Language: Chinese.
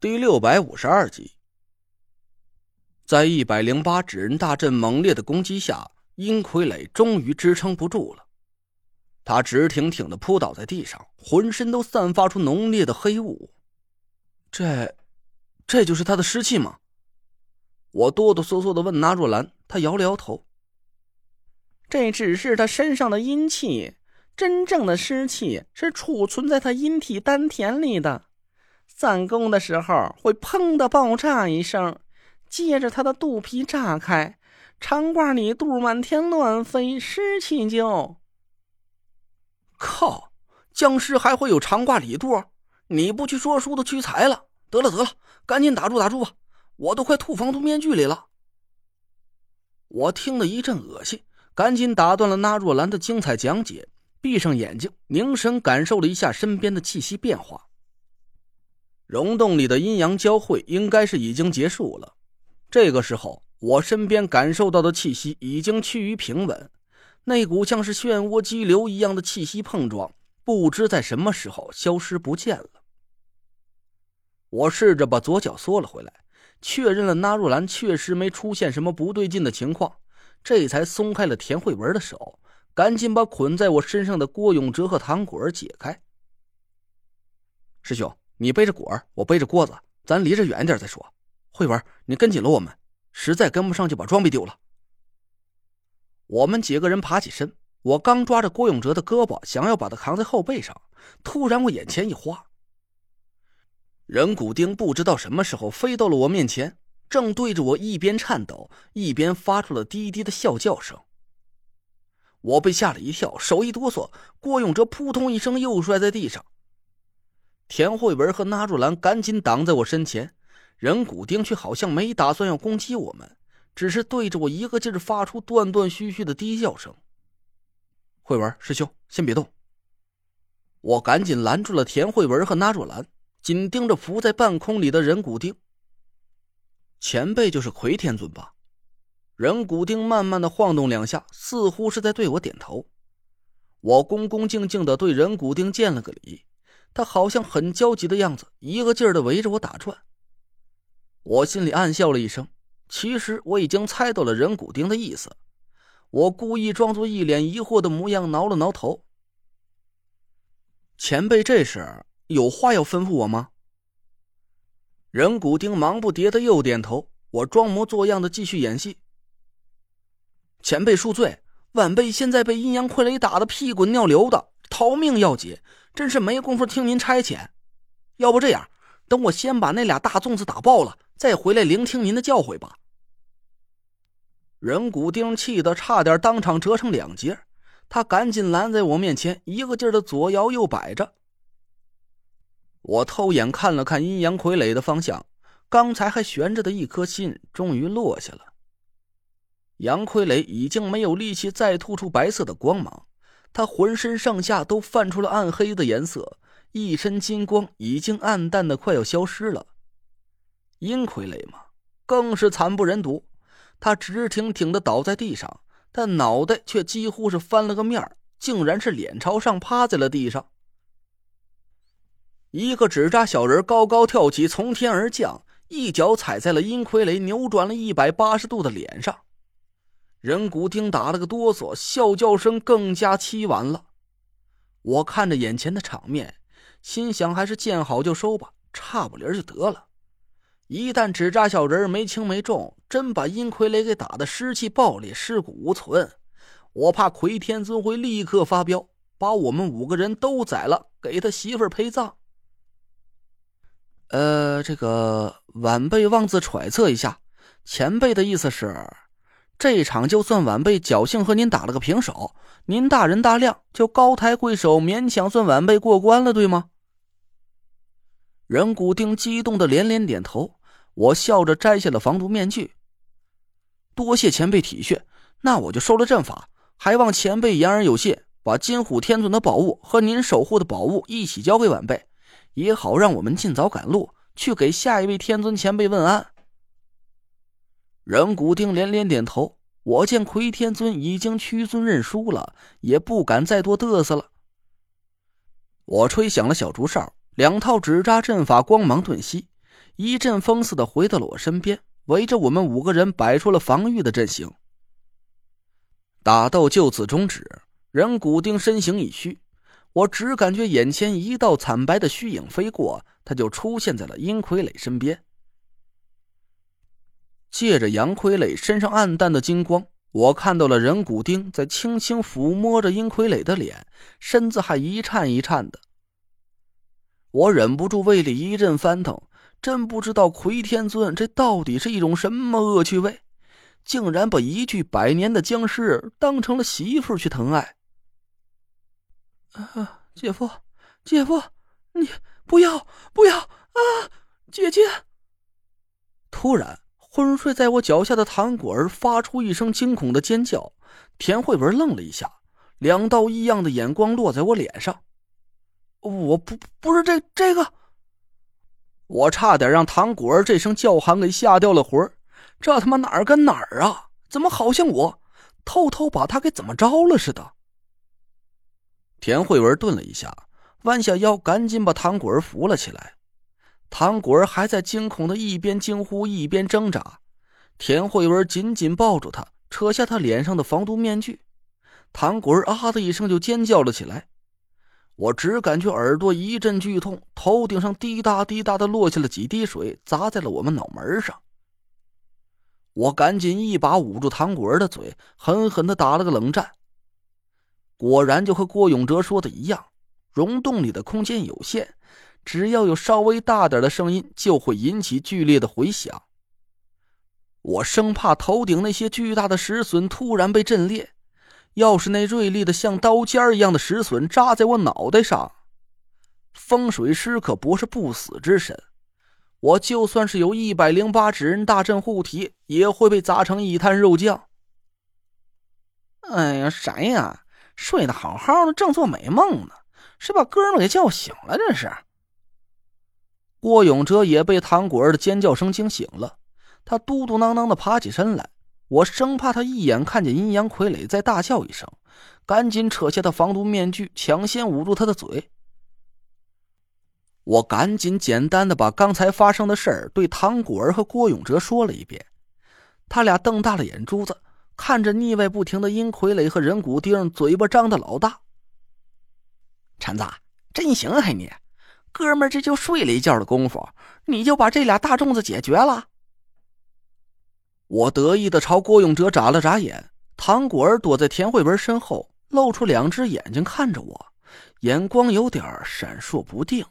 第六百五十二集，在一百零八纸人大阵猛烈的攻击下，殷傀儡终于支撑不住了。他直挺挺的扑倒在地上，浑身都散发出浓烈的黑雾。这，这就是他的尸气吗？我哆哆嗦嗦的问纳若兰，他摇了摇头。这只是他身上的阴气，真正的尸气是储存在他阴体丹田里的。散功的时候会砰的爆炸一声，接着他的肚皮炸开，长褂里肚满天乱飞，尸气就……靠！僵尸还会有长褂里肚？你不去说书的屈才了！得了得了，赶紧打住打住吧，我都快吐防毒面具里了。我听得一阵恶心，赶紧打断了那若兰的精彩讲解，闭上眼睛，凝神感受了一下身边的气息变化。溶洞里的阴阳交汇应该是已经结束了。这个时候，我身边感受到的气息已经趋于平稳，那股像是漩涡激流一样的气息碰撞，不知在什么时候消失不见了。我试着把左脚缩了回来，确认了纳若兰确实没出现什么不对劲的情况，这才松开了田慧文的手，赶紧把捆在我身上的郭永哲和唐果儿解开。师兄。你背着果儿，我背着锅子，咱离着远一点再说。慧文，你跟紧了我们，实在跟不上就把装备丢了。我们几个人爬起身，我刚抓着郭永哲的胳膊，想要把他扛在后背上，突然我眼前一花，人骨钉不知道什么时候飞到了我面前，正对着我一边颤抖一边发出了低低的笑叫声。我被吓了一跳，手一哆嗦，郭永哲扑通一声又摔在地上。田慧文和纳若兰赶紧挡在我身前，人骨钉却好像没打算要攻击我们，只是对着我一个劲儿发出断断续续的低叫声。慧文师兄，先别动！我赶紧拦住了田慧文和纳若兰，紧盯着浮在半空里的人骨钉。前辈就是魁天尊吧？人骨钉慢慢的晃动两下，似乎是在对我点头。我恭恭敬敬的对人骨钉见了个礼。他好像很焦急的样子，一个劲儿的围着我打转。我心里暗笑了一声，其实我已经猜到了人骨钉的意思。我故意装作一脸疑惑的模样，挠了挠头。前辈，这是有话要吩咐我吗？人骨钉忙不迭的又点头。我装模作样的继续演戏。前辈恕罪，晚辈现在被阴阳傀儡打的屁滚尿流的，逃命要紧。真是没工夫听您差遣，要不这样，等我先把那俩大粽子打爆了，再回来聆听您的教诲吧。人骨钉气得差点当场折成两截，他赶紧拦在我面前，一个劲儿的左摇右摆着。我偷眼看了看阴阳傀儡的方向，刚才还悬着的一颗心终于落下了。杨傀儡已经没有力气再吐出白色的光芒。他浑身上下都泛出了暗黑的颜色，一身金光已经暗淡的快要消失了。阴傀儡嘛，更是惨不忍睹。他直挺挺的倒在地上，但脑袋却几乎是翻了个面竟然是脸朝上趴在了地上。一个纸扎小人高高跳起，从天而降，一脚踩在了阴傀儡扭转了一百八十度的脸上。人骨钉打了个哆嗦，笑叫声更加凄婉了。我看着眼前的场面，心想还是见好就收吧，差不离就得了。一旦纸扎小人没轻没重，真把阴傀儡给打得尸气爆裂、尸骨无存，我怕魁天尊会立刻发飙，把我们五个人都宰了，给他媳妇陪葬。呃，这个晚辈妄自揣测一下，前辈的意思是？这场就算晚辈侥幸和您打了个平手，您大人大量就高抬贵手，勉强算晚辈过关了，对吗？人骨钉激动的连连点头。我笑着摘下了防毒面具。多谢前辈体恤，那我就收了阵法，还望前辈言而有信，把金虎天尊的宝物和您守护的宝物一起交给晚辈，也好让我们尽早赶路，去给下一位天尊前辈问安。人骨钉连连点头。我见奎天尊已经屈尊认输了，也不敢再多嘚瑟了。我吹响了小竹哨，两套纸扎阵法光芒顿息，一阵风似的回到了我身边，围着我们五个人摆出了防御的阵型。打斗就此终止，人骨丁身形一虚，我只感觉眼前一道惨白的虚影飞过，他就出现在了殷傀儡身边。借着杨傀儡身上暗淡的金光，我看到了人骨钉在轻轻抚摸着殷傀儡的脸，身子还一颤一颤的。我忍不住胃里一阵翻腾，真不知道奎天尊这到底是一种什么恶趣味，竟然把一具百年的僵尸当成了媳妇去疼爱。啊，姐夫，姐夫，你不要不要啊！姐姐，突然。昏睡在我脚下的唐果儿发出一声惊恐的尖叫，田慧文愣了一下，两道异样的眼光落在我脸上。我不不是这这个，我差点让唐果儿这声叫喊给吓掉了魂儿。这他妈哪儿跟哪儿啊？怎么好像我偷偷把他给怎么着了似的？田慧文顿了一下，弯下腰，赶紧把唐果儿扶了起来。唐果儿还在惊恐的一边惊呼一边挣扎，田慧文紧紧抱住他，扯下他脸上的防毒面具。唐果儿啊的一声就尖叫了起来。我只感觉耳朵一阵剧痛，头顶上滴答滴答的落下了几滴水，砸在了我们脑门上。我赶紧一把捂住唐果儿的嘴，狠狠的打了个冷战。果然，就和郭永哲说的一样，溶洞里的空间有限。只要有稍微大点的声音，就会引起剧烈的回响。我生怕头顶那些巨大的石笋突然被震裂，要是那锐利的像刀尖一样的石笋扎在我脑袋上，风水师可不是不死之身，我就算是有一百零八纸人大阵护体，也会被砸成一滩肉酱。哎呀，谁呀？睡得好好的，正做美梦呢，是把哥们给叫醒了？这是。郭永哲也被唐果儿的尖叫声惊醒了，他嘟嘟囔囔的爬起身来。我生怕他一眼看见阴阳傀儡再大叫一声，赶紧扯下他防毒面具，抢先捂住他的嘴。我赶紧简单的把刚才发生的事儿对唐果儿和郭永哲说了一遍，他俩瞪大了眼珠子，看着腻歪不停的阴傀儡和人骨钉，嘴巴张的老大。陈子，真行啊你！哥们，这就睡了一觉的功夫，你就把这俩大粽子解决了。我得意的朝郭永哲眨了眨眼，唐果儿躲在田慧文身后，露出两只眼睛看着我，眼光有点闪烁不定。